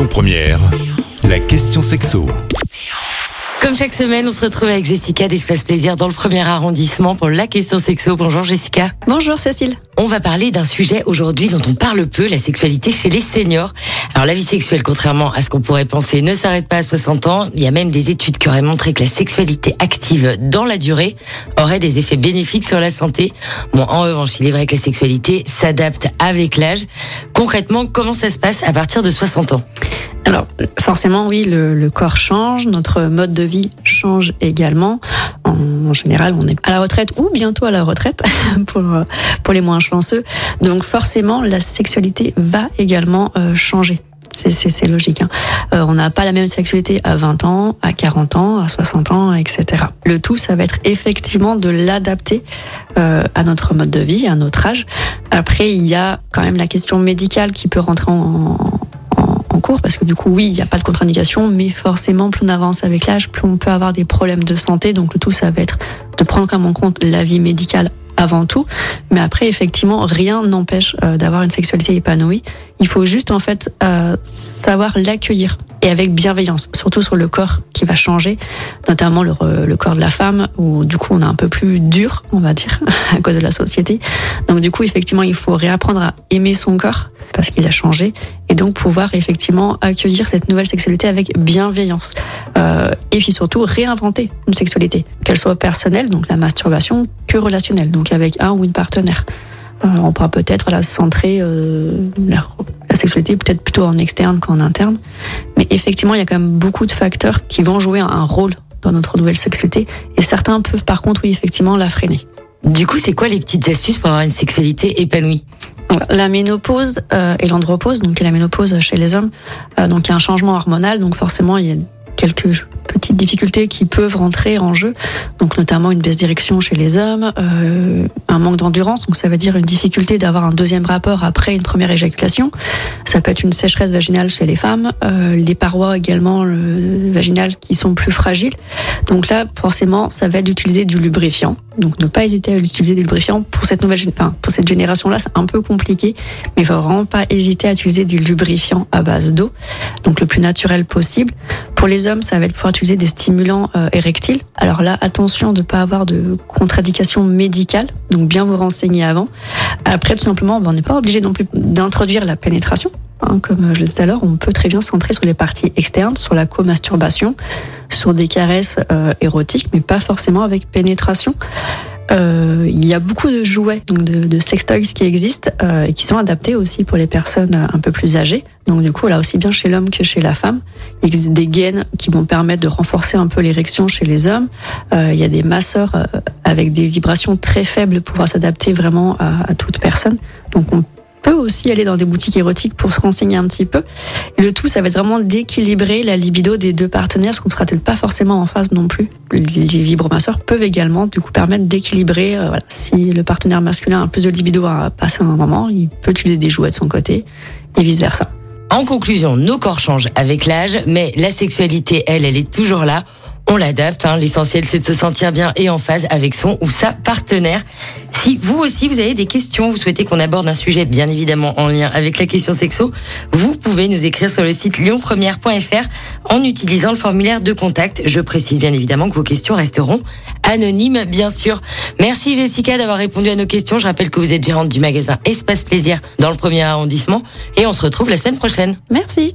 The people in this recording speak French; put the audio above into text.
Lyon Première, la question sexo. Comme chaque semaine, on se retrouve avec Jessica d'Espace Plaisir dans le premier arrondissement pour la question sexo. Bonjour Jessica. Bonjour Cécile. On va parler d'un sujet aujourd'hui dont on parle peu, la sexualité chez les seniors. Alors la vie sexuelle, contrairement à ce qu'on pourrait penser, ne s'arrête pas à 60 ans. Il y a même des études qui auraient montré que la sexualité active dans la durée aurait des effets bénéfiques sur la santé. Bon, en revanche, il est vrai que la sexualité s'adapte avec l'âge. Concrètement, comment ça se passe à partir de 60 ans? Alors forcément oui, le, le, corps change, notre mode de vie change également. En, en, général, on est à la retraite ou bientôt à la retraite pour, pour les moins chanceux. Donc forcément, la sexualité va également euh, changer. C'est logique. Hein. Euh, on n'a pas la même sexualité à 20 ans, à 40 ans, à 60 ans, etc. Le tout, ça va être effectivement de l'adapter euh, à notre mode de vie, à notre âge. Après, il y a quand même la question médicale qui peut rentrer en, en cours parce que du coup oui il n'y a pas de contre-indication mais forcément plus on avance avec l'âge plus on peut avoir des problèmes de santé. Donc le tout ça va être de prendre comme en compte la vie médicale avant tout. Mais après effectivement rien n'empêche euh, d'avoir une sexualité épanouie. Il faut juste en fait euh, savoir l'accueillir. Et avec bienveillance surtout sur le corps qui va changer notamment le, le corps de la femme où du coup on est un peu plus dur on va dire à cause de la société. Donc du coup effectivement il faut réapprendre à aimer son corps parce qu'il a changé et donc pouvoir effectivement accueillir cette nouvelle sexualité avec bienveillance euh, et puis surtout réinventer une sexualité qu'elle soit personnelle donc la masturbation que relationnelle donc avec un ou une partenaire. Euh, on pourra peut-être la centrer euh, la, la sexualité peut-être plutôt en externe qu'en interne mais effectivement il y a quand même beaucoup de facteurs qui vont jouer un rôle dans notre nouvelle sexualité et certains peuvent par contre oui effectivement la freiner du coup, c'est quoi les petites astuces pour avoir une sexualité épanouie la ménopause euh, et l'andropause, donc la ménopause chez les hommes, euh, donc il y a un changement hormonal, donc forcément il y a quelques petites difficultés qui peuvent rentrer en jeu, donc notamment une baisse d'érection chez les hommes, euh, un manque d'endurance, donc ça veut dire une difficulté d'avoir un deuxième rapport après une première éjaculation. Ça peut être une sécheresse vaginale chez les femmes, euh, les parois également euh, vaginales qui sont plus fragiles. Donc là, forcément, ça va être d'utiliser du lubrifiant. Donc ne pas hésiter à utiliser des lubrifiants pour cette nouvelle, enfin, pour cette génération-là, c'est un peu compliqué, mais il faut vraiment pas hésiter à utiliser du lubrifiant à base d'eau, donc le plus naturel possible. Pour les hommes, ça va être pouvoir utiliser des stimulants euh, érectiles. Alors là, attention de ne pas avoir de contre-indication médicale, donc bien vous renseigner avant. Après, tout simplement, ben, on n'est pas obligé non plus d'introduire la pénétration. Hein, comme je le disais alors, on peut très bien se centrer sur les parties externes, sur la co-masturbation, sur des caresses euh, érotiques, mais pas forcément avec pénétration. Euh, il y a beaucoup de jouets, donc de, de sextoys qui existent euh, et qui sont adaptés aussi pour les personnes un peu plus âgées. Donc du coup, là aussi bien chez l'homme que chez la femme, il existe des gaines qui vont permettre de renforcer un peu l'érection chez les hommes. Euh, il y a des masseurs euh, avec des vibrations très faibles pour pouvoir s'adapter vraiment à, à toute personne. Donc on peut aussi aller dans des boutiques érotiques pour se renseigner un petit peu. Le tout, ça va être vraiment d'équilibrer la libido des deux partenaires, ce qu'on ne sera peut-être pas forcément en phase non plus. Les vibromasseurs peuvent également du coup permettre d'équilibrer. Euh, voilà, si le partenaire masculin a plus de libido à passer un moment, il peut utiliser des jouets de son côté et vice versa. En conclusion, nos corps changent avec l'âge, mais la sexualité, elle, elle est toujours là on l'adapte. Hein. L'essentiel, c'est de se sentir bien et en phase avec son ou sa partenaire. Si vous aussi, vous avez des questions, vous souhaitez qu'on aborde un sujet bien évidemment en lien avec la question sexo, vous pouvez nous écrire sur le site lyonpremière.fr en utilisant le formulaire de contact. Je précise bien évidemment que vos questions resteront anonymes, bien sûr. Merci Jessica d'avoir répondu à nos questions. Je rappelle que vous êtes gérante du magasin Espace Plaisir dans le premier arrondissement et on se retrouve la semaine prochaine. Merci.